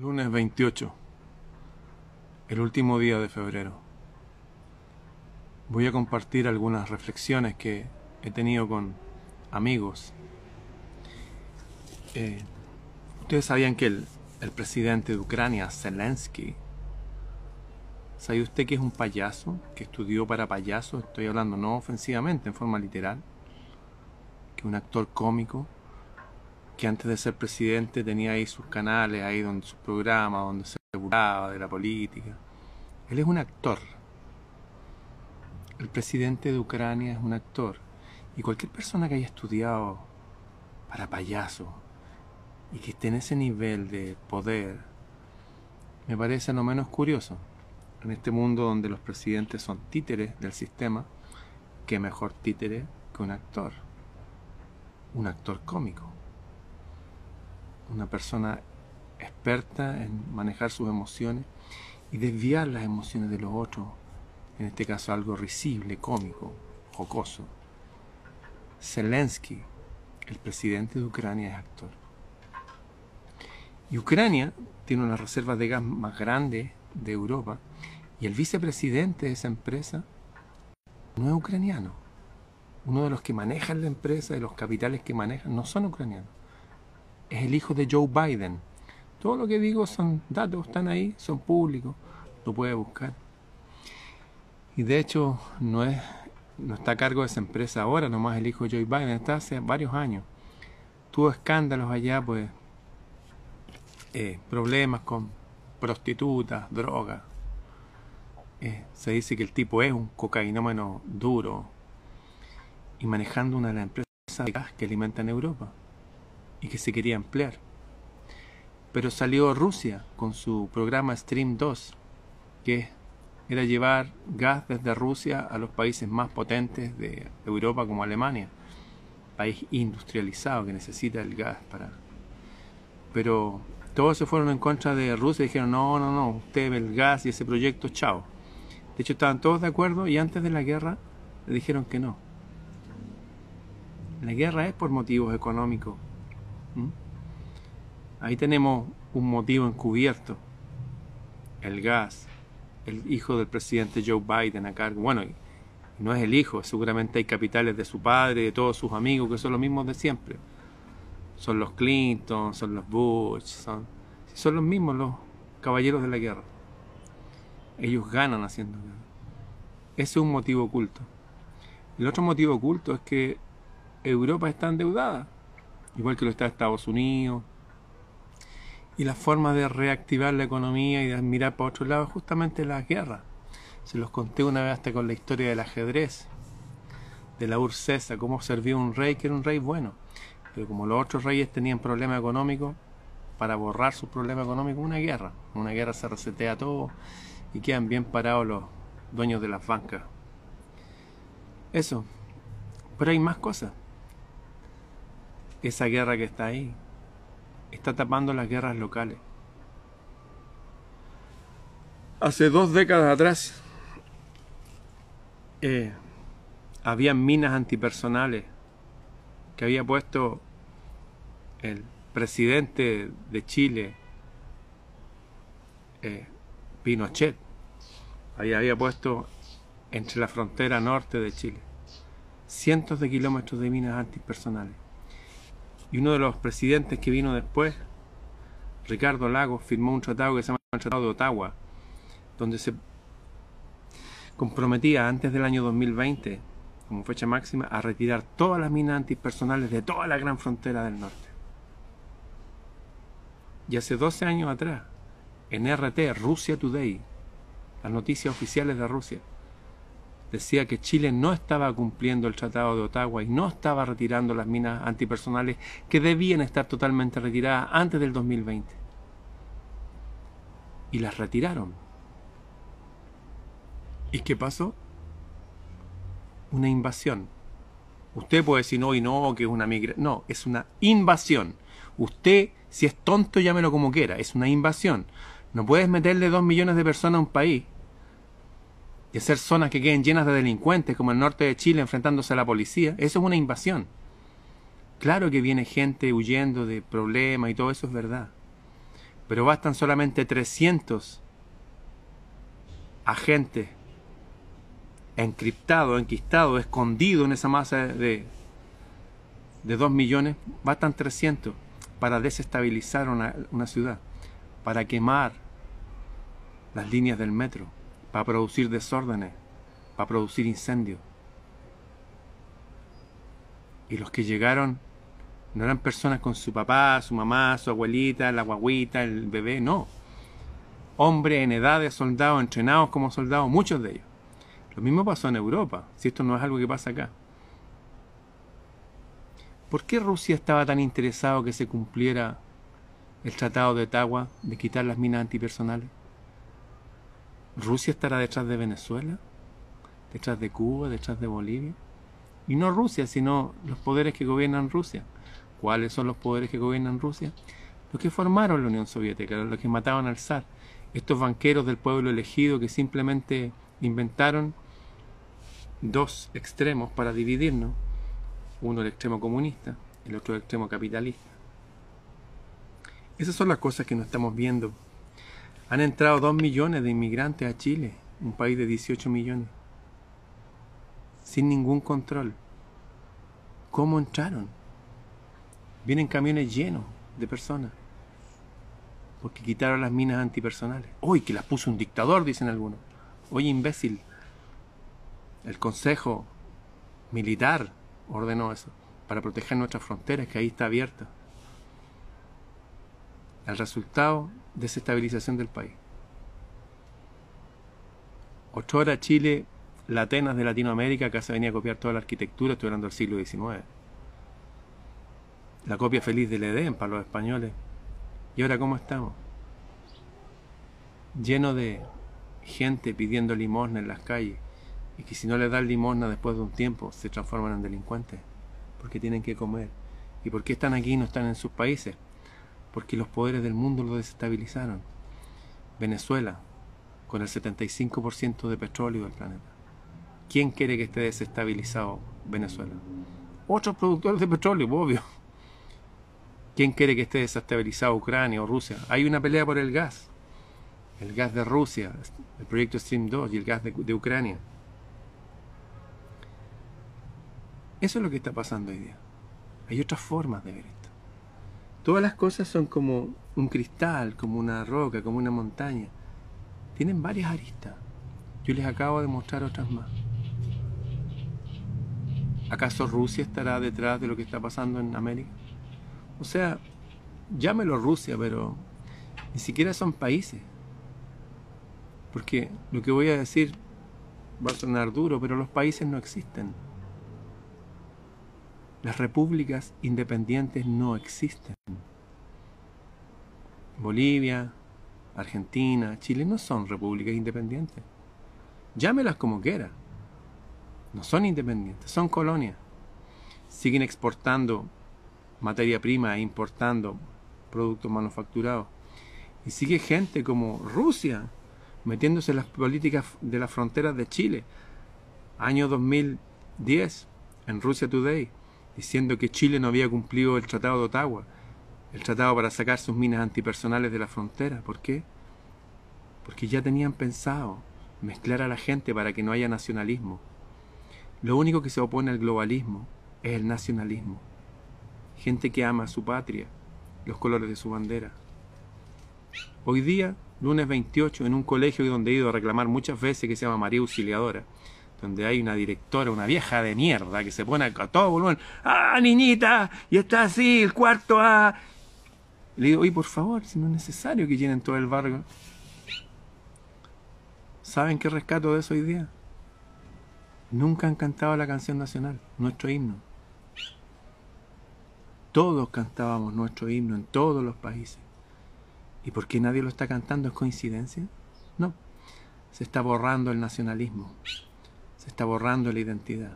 Lunes 28, el último día de febrero. Voy a compartir algunas reflexiones que he tenido con amigos. Eh, Ustedes sabían que el, el, presidente de Ucrania, Zelensky, ¿sabe usted que es un payaso? Que estudió para payaso, estoy hablando no ofensivamente, en forma literal. Que un actor cómico que antes de ser presidente tenía ahí sus canales, ahí donde sus programas, donde se burlaba de la política. Él es un actor. El presidente de Ucrania es un actor. Y cualquier persona que haya estudiado para payaso y que esté en ese nivel de poder, me parece no menos curioso. En este mundo donde los presidentes son títeres del sistema, qué mejor títere que un actor. Un actor cómico una persona experta en manejar sus emociones y desviar las emociones de los otros, en este caso algo risible, cómico, jocoso. Zelensky, el presidente de Ucrania, es actor. Y Ucrania tiene una reserva de gas más grande de Europa y el vicepresidente de esa empresa no es ucraniano. Uno de los que manejan la empresa, de los capitales que manejan, no son ucranianos es el hijo de Joe Biden. Todo lo que digo son datos, están ahí, son públicos, lo puede buscar. Y de hecho no es no está a cargo de esa empresa ahora, nomás el hijo de Joe Biden, está hace varios años. Tuvo escándalos allá, pues, eh, problemas con prostitutas, drogas. Eh, se dice que el tipo es un cocainómeno duro y manejando una de las empresas de gas que alimentan Europa y que se quería emplear. Pero salió Rusia con su programa Stream 2, que era llevar gas desde Rusia a los países más potentes de Europa como Alemania, país industrializado que necesita el gas para... Pero todos se fueron en contra de Rusia y dijeron, no, no, no, usted ve el gas y ese proyecto, chao. De hecho, estaban todos de acuerdo y antes de la guerra le dijeron que no. La guerra es por motivos económicos ¿Mm? Ahí tenemos un motivo encubierto. El gas. El hijo del presidente Joe Biden a cargo. Bueno, no es el hijo, seguramente hay capitales de su padre, de todos sus amigos, que son los mismos de siempre. Son los Clinton, son los Bush, son, son los mismos los caballeros de la guerra. Ellos ganan haciendo guerra. Ese es un motivo oculto. El otro motivo oculto es que Europa está endeudada igual que lo está Estados Unidos. Y la forma de reactivar la economía y de mirar para otro lado es justamente la guerra. Se los conté una vez hasta con la historia del ajedrez, de la Ursesa, cómo servía un rey que era un rey bueno. Pero como los otros reyes tenían problemas económicos, para borrar sus problemas económicos, una guerra. Una guerra se resetea todo y quedan bien parados los dueños de las bancas. Eso. Pero hay más cosas esa guerra que está ahí está tapando las guerras locales. Hace dos décadas atrás eh, había minas antipersonales que había puesto el presidente de Chile, eh, Pinochet. Ahí había puesto entre la frontera norte de Chile cientos de kilómetros de minas antipersonales. Y uno de los presidentes que vino después, Ricardo Lagos, firmó un tratado que se llama el Tratado de Ottawa, donde se comprometía antes del año 2020, como fecha máxima, a retirar todas las minas antipersonales de toda la gran frontera del norte. Y hace 12 años atrás, en RT, Rusia Today, las noticias oficiales de Rusia, decía que Chile no estaba cumpliendo el Tratado de Ottawa y no estaba retirando las minas antipersonales que debían estar totalmente retiradas antes del 2020. Y las retiraron. ¿Y qué pasó? Una invasión. Usted puede decir no y no, que es una migración. No, es una invasión. Usted, si es tonto, llámelo como quiera. Es una invasión. No puedes meterle dos millones de personas a un país y hacer zonas que queden llenas de delincuentes, como el norte de Chile enfrentándose a la policía, eso es una invasión. Claro que viene gente huyendo de problemas y todo eso es verdad. pero bastan solamente 300 agentes encriptados, enquistados, escondidos en esa masa de, de 2 millones, bastan 300 para desestabilizar una, una ciudad, para quemar las líneas del metro, para producir desórdenes, para producir incendios. Y los que llegaron no eran personas con su papá, su mamá, su abuelita, la guaguita, el bebé, no. Hombres en edad de soldados, entrenados como soldados, muchos de ellos. Lo mismo pasó en Europa, si esto no es algo que pasa acá. ¿Por qué Rusia estaba tan interesado que se cumpliera el Tratado de Ottawa de quitar las minas antipersonales? ¿Rusia estará detrás de Venezuela? ¿Detrás de Cuba? ¿Detrás de Bolivia? Y no Rusia, sino los poderes que gobiernan Rusia. ¿Cuáles son los poderes que gobiernan Rusia? Los que formaron la Unión Soviética, los que mataban al zar. Estos banqueros del pueblo elegido que simplemente inventaron dos extremos para dividirnos. Uno el extremo comunista, el otro el extremo capitalista. Esas son las cosas que no estamos viendo. Han entrado dos millones de inmigrantes a Chile, un país de 18 millones, sin ningún control. ¿Cómo entraron? Vienen camiones llenos de personas. Porque quitaron las minas antipersonales. Hoy que las puso un dictador, dicen algunos. Oye, imbécil. El Consejo Militar ordenó eso. Para proteger nuestras fronteras, que ahí está abierta. El resultado, desestabilización del país. Horas Chile, la Atenas de Latinoamérica, acá se venía a copiar toda la arquitectura, estoy hablando del siglo XIX la copia feliz del Edén para los españoles. ¿Y ahora cómo estamos? Lleno de gente pidiendo limosna en las calles y que si no le dan limosna después de un tiempo se transforman en delincuentes porque tienen que comer. ¿Y por qué están aquí y no están en sus países? Porque los poderes del mundo lo desestabilizaron. Venezuela, con el 75% de petróleo del planeta. ¿Quién quiere que esté desestabilizado Venezuela? Otros productores de petróleo, obvio. ¿Quién quiere que esté desestabilizado Ucrania o Rusia? Hay una pelea por el gas. El gas de Rusia, el proyecto Stream 2 y el gas de, Ucrania. Eso es lo que está pasando hoy día. Hay otras formas de ver esto. Todas las cosas son como un cristal, como una roca, como una montaña. Tienen varias aristas. Yo les acabo de mostrar otras más. ¿Acaso Rusia estará detrás de lo que está pasando en América? O sea, llámelo Rusia, pero ni siquiera son países. Porque lo que voy a decir va a sonar duro, pero los países no existen. Las repúblicas independientes no existen. Bolivia, Argentina, Chile no son repúblicas independientes. Llámelas como quiera. No son independientes, son colonias. Siguen exportando materia prima e importando productos manufacturados. Y sigue gente como Rusia metiéndose en las políticas de las fronteras de Chile. Año 2010, en Rusia Today, diciendo que Chile no había cumplido el Tratado de Ottawa, el tratado para sacar sus minas antipersonales de la frontera. ¿Por qué? Porque ya tenían pensado mezclar a la gente para que no haya nacionalismo. Lo único que se opone al globalismo es el nacionalismo gente que ama su patria, los colores de su bandera. Hoy día, lunes 28, en un colegio donde he ido a reclamar muchas veces que se llama María Auxiliadora, donde hay una directora, una vieja de mierda, que se pone a todo volumen, ¡ah, niñita! Y está así, el cuarto A. Le digo, oye, por favor, si no es necesario que llenen todo el barrio. ¿Saben qué rescato de eso hoy día? Nunca han cantado la canción nacional, nuestro himno. Todos cantábamos nuestro himno en todos los países. ¿Y por qué nadie lo está cantando? ¿Es coincidencia? No. Se está borrando el nacionalismo. Se está borrando la identidad.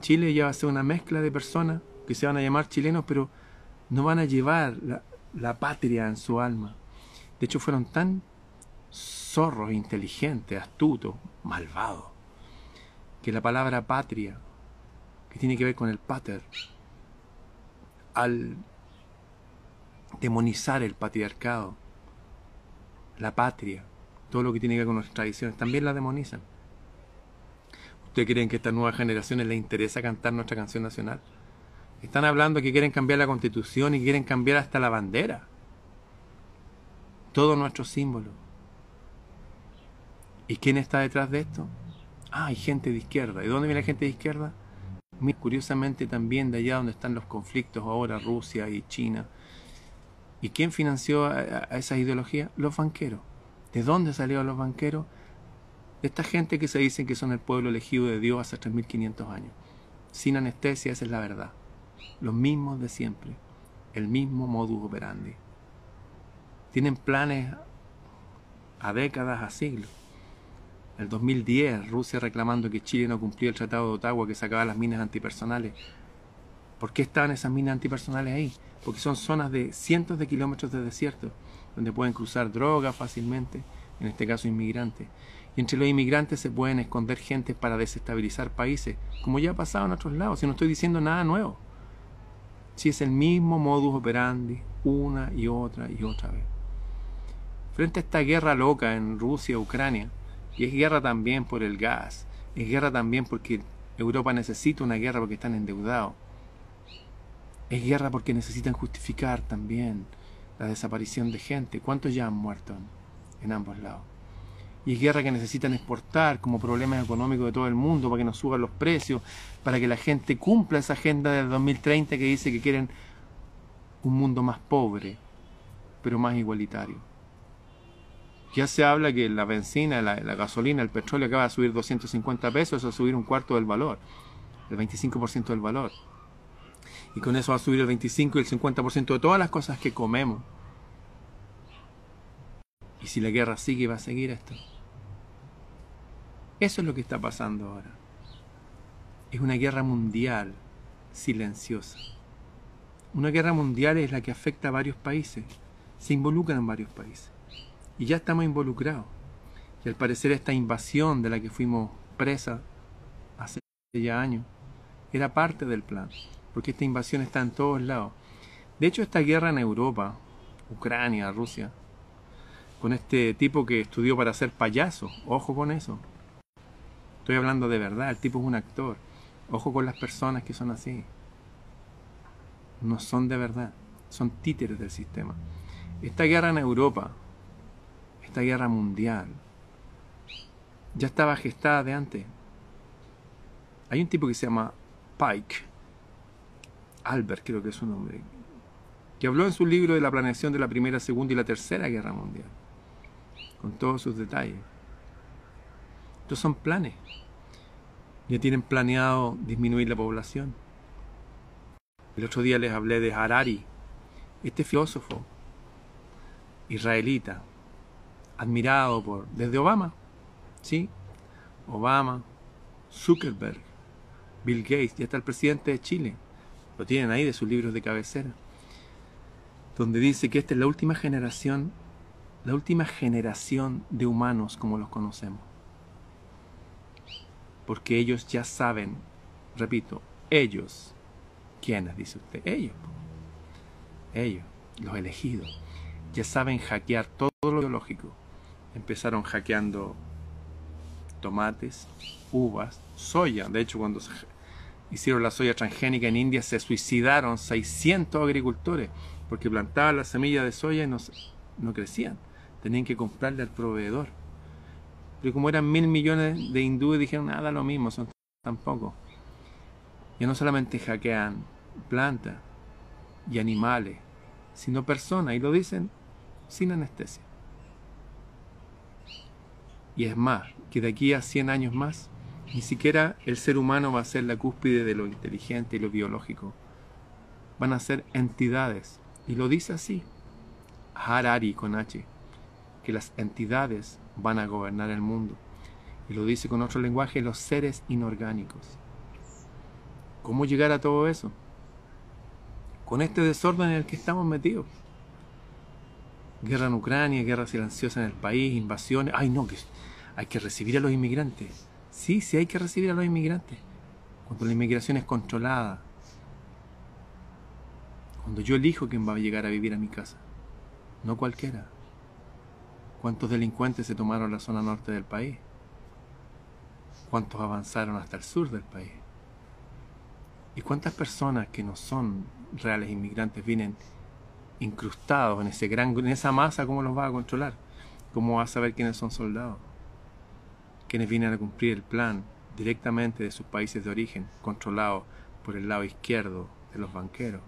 Chile ya va a ser una mezcla de personas que se van a llamar chilenos, pero no van a llevar la, patria en su alma. De hecho, fueron tan zorros, inteligentes, astutos, malvados, que la palabra patria que tiene que ver con el pater, al demonizar el patriarcado, la patria, todo lo que tiene que ver con nuestras tradiciones, también la demonizan. ¿Ustedes creen que a estas nuevas generaciones les interesa cantar nuestra canción nacional? Están hablando que quieren cambiar la constitución y quieren cambiar hasta la bandera. Todo nuestro símbolo. ¿Y quién está detrás de esto? Ah, hay gente de izquierda. ¿Y dónde viene la gente de izquierda? Curiosamente también de allá donde están los conflictos ahora, Rusia y China. ¿Y quién financió a, a esas ideologías? Los banqueros. ¿De dónde salieron los banqueros? De esta gente que se dicen que son el pueblo elegido de Dios hace 3.500 años. Sin anestesia, esa es la verdad. Los mismos de siempre. El mismo modus operandi. Tienen planes a décadas, a siglos. El 2010, Rusia reclamando que Chile no cumplía el Tratado de Ottawa que sacaba las minas antipersonales. ¿Por qué estaban esas minas antipersonales ahí? Porque son zonas de cientos de kilómetros de desierto donde pueden cruzar drogas fácilmente, en este caso inmigrantes. Y entre los inmigrantes se pueden esconder gente para desestabilizar países, como ya ha pasado en otros lados, y no estoy diciendo nada nuevo. Si es el mismo modus operandi, una y otra y otra vez. Frente a esta guerra loca en Rusia, Ucrania, y es guerra también por el gas, es guerra también porque Europa necesita una guerra porque están endeudados. Es guerra porque necesitan justificar también la desaparición de gente. ¿Cuántos ya han muerto en, ambos lados? Y es guerra que necesitan exportar como problema económico de todo el mundo para que nos suban los precios, para que la gente cumpla esa agenda del 2030 que dice que quieren un mundo más pobre, pero más igualitario. Ya se habla que la benzina, la, gasolina, el petróleo acaba de subir 250 pesos, eso a subir un cuarto del valor, el 25% del valor y con eso va a subir el 25 y el 50% de todas las cosas que comemos. Y si la guerra sigue, va a seguir esto. Eso es lo que está pasando ahora. Es una guerra mundial silenciosa. Una guerra mundial es la que afecta a varios países. Se involucran varios países. Y ya estamos involucrados. Y al parecer esta invasión de la que fuimos presa hace ya años era parte del plan porque esta invasión está en todos lados. De hecho, esta guerra en Europa, Ucrania, Rusia, con este tipo que estudió para ser payaso, ojo con eso. Estoy hablando de verdad, el tipo es un actor. Ojo con las personas que son así. No son de verdad, son títeres del sistema. Esta guerra en Europa, esta guerra mundial, ya estaba gestada de antes. Hay un tipo que se llama Pike, Albert creo que es su nombre, que habló en su libro de la planeación de la Primera, Segunda y la Tercera Guerra Mundial, con todos sus detalles. Estos son planes. Ya tienen planeado disminuir la población. El otro día les hablé de Harari, este filósofo israelita, admirado por desde Obama, ¿sí? Obama, Zuckerberg, Bill Gates, y hasta el presidente de Chile lo tienen ahí de sus libros de cabecera, donde dice que esta es la última generación, la última generación de humanos como los conocemos. Porque ellos ya saben, repito, ellos, ¿quiénes? Dice usted, ellos, ellos, los elegidos, ya saben hackear todo lo biológico. Empezaron hackeando tomates, uvas, soya. De hecho, cuando hicieron la soya transgénica en India, se suicidaron 600 agricultores porque plantaban la semilla de soya y no, no crecían. Tenían que comprarle al proveedor. Pero como eran mil millones de hindúes, dijeron, nada, lo mismo, son tampoco. Ya no solamente hackean plantas y animales, sino personas, y lo dicen sin anestesia. Y es más, que de aquí a 100 años más, ni siquiera el ser humano va a ser la cúspide de lo inteligente y lo biológico. Van a ser entidades. Y lo dice así, Harari con H, que las entidades van a gobernar el mundo. Y lo dice con otro lenguaje, los seres inorgánicos. ¿Cómo llegar a todo eso? Con este desorden en el que estamos metidos. Guerra en Ucrania, guerra silenciosa en el país, invasiones. Ay, no, que hay que recibir a los inmigrantes. Sí, sí hay que recibir a los inmigrantes. Cuando la inmigración es controlada. Cuando yo elijo quién va a llegar a vivir a mi casa, no cualquiera. ¿Cuántos delincuentes se tomaron la zona norte del país? ¿Cuántos avanzaron hasta el sur del país? ¿Y cuántas personas que no son reales inmigrantes vienen incrustados en, ese gran, en esa masa? ¿Cómo los va a controlar? ¿Cómo va a saber quiénes son soldados? ¿Quiénes vienen a cumplir el plan directamente de sus países de origen, controlados por el lado izquierdo de los banqueros?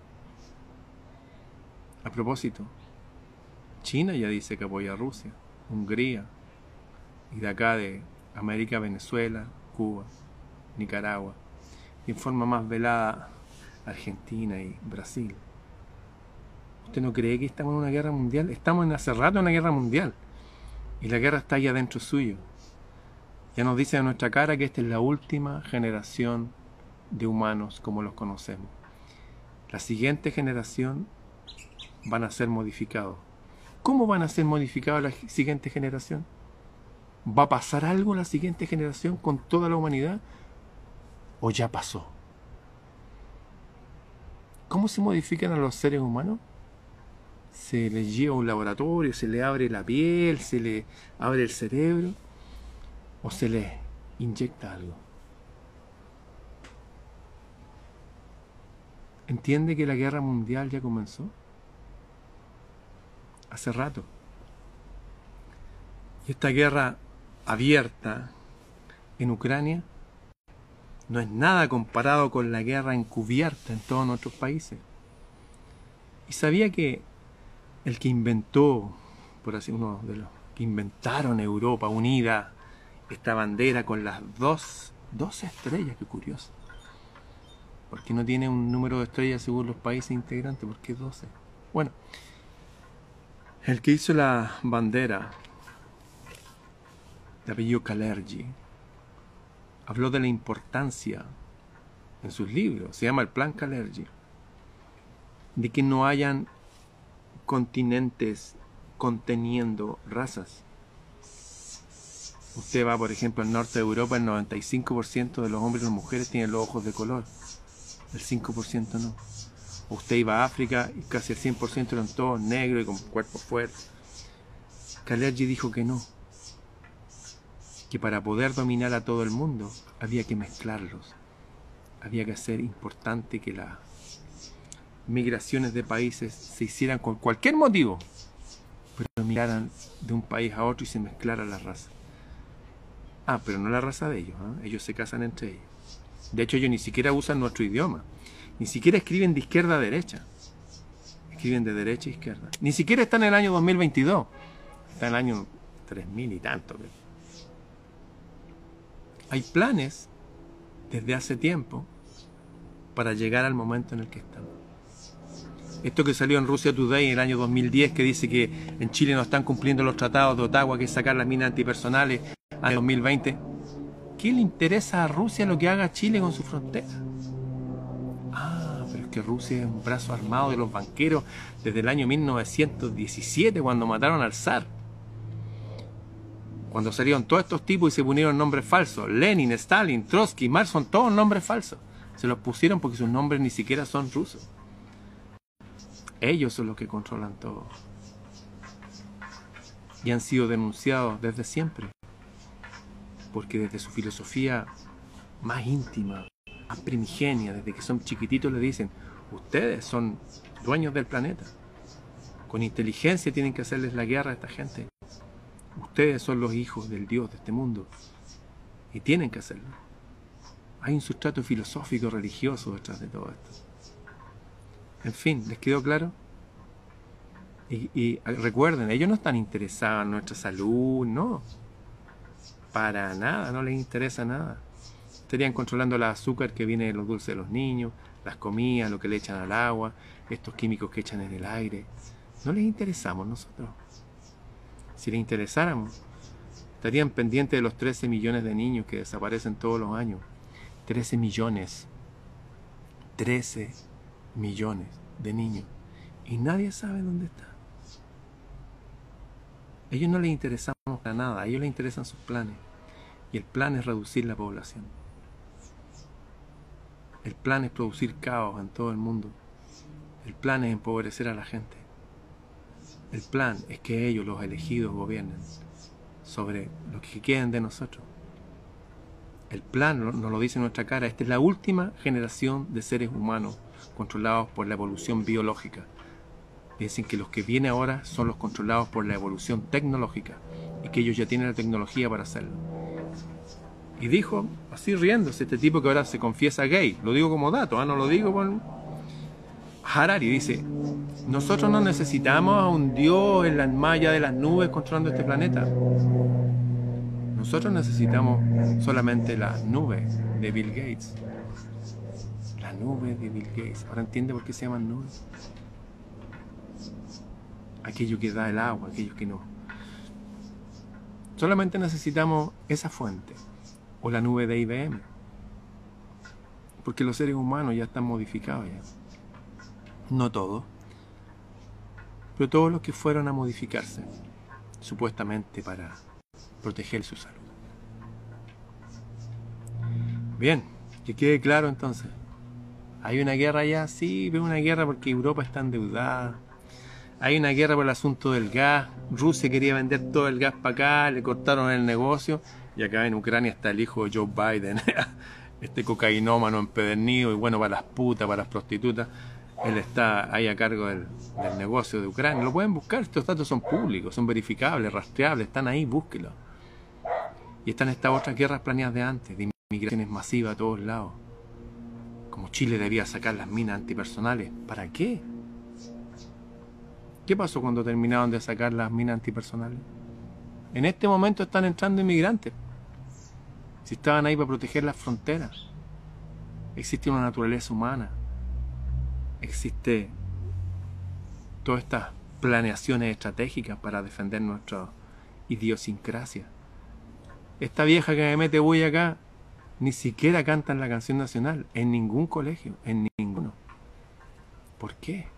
A propósito, China ya dice que apoya a Rusia, Hungría, y de acá de América, Venezuela, Cuba, Nicaragua, y en forma más velada Argentina y Brasil. ¿Usted no cree que estamos en una guerra mundial? Estamos en hace rato en una guerra mundial. Y la guerra está allá dentro suyo. Ya nos dice a nuestra cara que esta es la última generación de humanos como los conocemos. La siguiente generación van a ser modificados. ¿Cómo van a ser modificados la siguiente generación? ¿Va a pasar algo la siguiente generación con toda la humanidad? ¿O ya pasó? ¿Cómo se modifican a los seres humanos? Se les lleva a un laboratorio, se le abre la piel, se le abre el cerebro o se les inyecta algo. ¿Entiende que la guerra mundial ya comenzó? Hace rato. Y esta guerra abierta en Ucrania no es nada comparado con la guerra encubierta en todos nuestros países. Y sabía que el que inventó, por así uno de los que inventaron Europa unida, esta bandera con las dos, dos estrellas, qué curioso. Porque no tiene un número de estrellas según los países integrantes, ¿por qué 12? Bueno, el que hizo la bandera de apellido Calergi habló de la importancia en sus libros, se llama el Plan Calergi, de que no hayan continentes conteniendo razas. Usted va, por ejemplo, al norte de Europa, el 95% de los hombres y las mujeres tienen los ojos de color, el 5% no. Usted iba a África y casi el 100% eran todos negros y con cuerpos fuertes. Calergi dijo que no, que para poder dominar a todo el mundo había que mezclarlos. Había que hacer importante que las migraciones de países se hicieran con cualquier motivo, pero migraran de un país a otro y se mezclaran las razas. Ah, pero no la raza de ellos, ¿eh? ellos se casan entre ellos. De hecho, ellos ni siquiera usan nuestro idioma, ni siquiera escriben de izquierda a derecha, escriben de derecha a izquierda. Ni siquiera están en el año 2022, está en el año 3000 y tanto. Hay planes desde hace tiempo para llegar al momento en el que estamos. Esto que salió en Rusia Today en el año 2010 que dice que en Chile no están cumpliendo los tratados de Ottawa, que es sacar las minas antipersonales al 2020. ¿Qué le interesa a Rusia lo que haga Chile con su frontera? Ah, pero es que Rusia es un brazo armado de los banqueros desde el año 1917 cuando mataron al zar cuando salieron todos estos tipos y se pusieron nombres falsos, Lenin, Stalin, Trotsky, Marx son todos nombres falsos. Se los pusieron porque sus nombres ni siquiera son rusos. Ellos son los que controlan todo. Y han sido denunciados desde siempre. Porque desde su filosofía más íntima, más primigenia, desde que son chiquititos, le dicen, ustedes son dueños del planeta. Con inteligencia tienen que hacerles la guerra a esta gente. Ustedes son los hijos del Dios de este mundo y tienen que hacerlo. Hay un sustrato filosófico, religioso detrás de todo esto. En fin, ¿les quedó claro? Y, recuerden, ellos no están interesados en nuestra salud, no. Para nada, no les interesa nada. Estarían controlando el azúcar que viene de los dulces de los niños, las comidas, lo que le echan al agua, estos químicos que echan en el aire. No les interesamos nosotros si les interesáramos, estarían pendientes de los 13 millones de niños que desaparecen todos los años. 13 millones. 13 millones de niños. Y nadie sabe dónde están. A ellos no les interesamos para nada, a ellos les interesan sus planes. Y el plan es reducir la población. El plan es producir caos en todo el mundo El plan es empobrecer a la gente. El plan es que ellos, los elegidos, gobiernen sobre lo que queden de nosotros. El plan nos lo dice en nuestra cara. Esta es la última generación de seres humanos controlados por la evolución biológica. Dicen que los que vienen ahora son los controlados por la evolución tecnológica que ellos ya tienen la tecnología para hacerlo. Y dijo, así riéndose, este tipo que ahora se confiesa gay, lo digo como dato, ¿ah? no lo digo por... Harari dice, nosotros no necesitamos a un dios en la malla de las nubes controlando este planeta. Nosotros necesitamos solamente la nube de Bill Gates. La nube de Bill Gates. Ahora entiende por qué se llaman nubes. Aquello que da el agua, aquello que no. Solamente necesitamos esa fuente o la nube de IBM. Porque los seres humanos ya están modificados ya. No todos, pero todos los que fueron a modificarse, supuestamente para proteger su salud. Bien, que quede claro entonces. ¿Hay una guerra ya? Sí, veo una guerra porque Europa está endeudada, hay una guerra por el asunto del gas. Rusia quería vender todo el gas para acá, le cortaron el negocio. Y acá en Ucrania está el hijo de Joe Biden, este cocainómano empedernido y bueno para las putas, para las prostitutas. Él está ahí a cargo del, negocio de Ucrania. Lo pueden buscar, estos datos son públicos, son verificables, rastreables, están ahí, búsquelo. Y están estas otras guerras planeadas de antes, de inmigraciones masivas a todos lados. Como Chile debía sacar las minas antipersonales. ¿Para qué? ¿Qué pasó cuando terminaron de sacar las minas antipersonales? En este momento están entrando inmigrantes. Si estaban ahí para proteger las fronteras. Existe una naturaleza humana. Existe todas estas planeaciones estratégicas para defender nuestra idiosincrasia. Esta vieja que me mete voy acá ni siquiera canta en la canción nacional, en ningún colegio, en ninguno. ¿Por qué?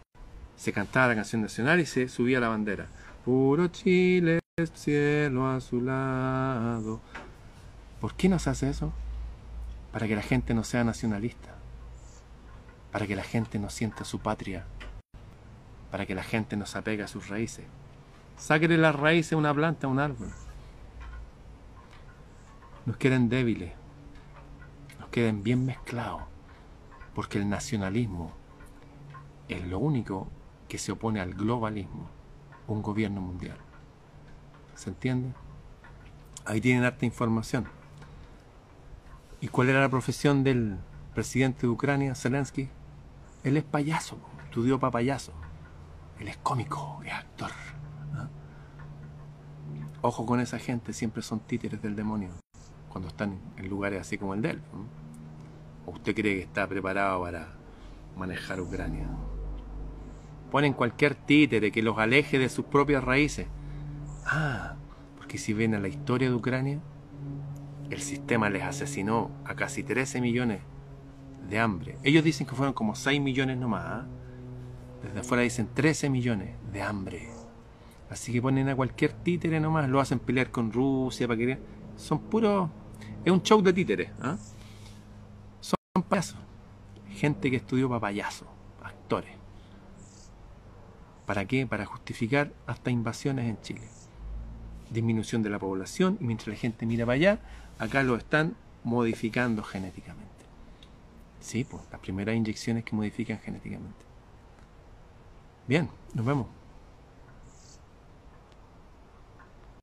Se cantaba la canción nacional y se subía la bandera. Puro Chile, cielo a su lado. ¿Por qué nos hace eso? Para que la gente no sea nacionalista. Para que la gente no sienta su patria. Para que la gente no se apegue a sus raíces. Sáquele las raíces a una planta, a un árbol. Nos quieren débiles. Nos queden bien mezclados. Porque el nacionalismo es lo único que se opone al globalismo, un gobierno mundial. ¿Se entiende? Ahí tienen harta información. ¿Y cuál era la profesión del presidente de Ucrania, Zelensky? Él es payaso, estudió para payaso. Él es cómico, es actor. ¿ah? Ojo con esa gente, siempre son títeres del demonio cuando están en lugares así como el de él. ¿O usted cree que está preparado para manejar Ucrania? Ponen cualquier títere que los aleje de sus propias raíces. Ah, porque si ven a la historia de Ucrania, el sistema les asesinó a casi 13 millones de hambre. Ellos dicen que fueron como 6 millones nomás. ¿ah? Desde afuera dicen 13 millones de hambre. Así que ponen a cualquier títere nomás, lo hacen pelear con Rusia para que... Son puros... Es un show de títeres. ¿ah? Son payasos. Gente que estudió para payasos, actores. ¿Para qué? Para justificar hasta invasiones en Chile. Disminución de la población y mientras la gente mira para allá, acá lo están modificando genéticamente. Sí, pues las primeras inyecciones que modifican genéticamente. Bien, nos vemos.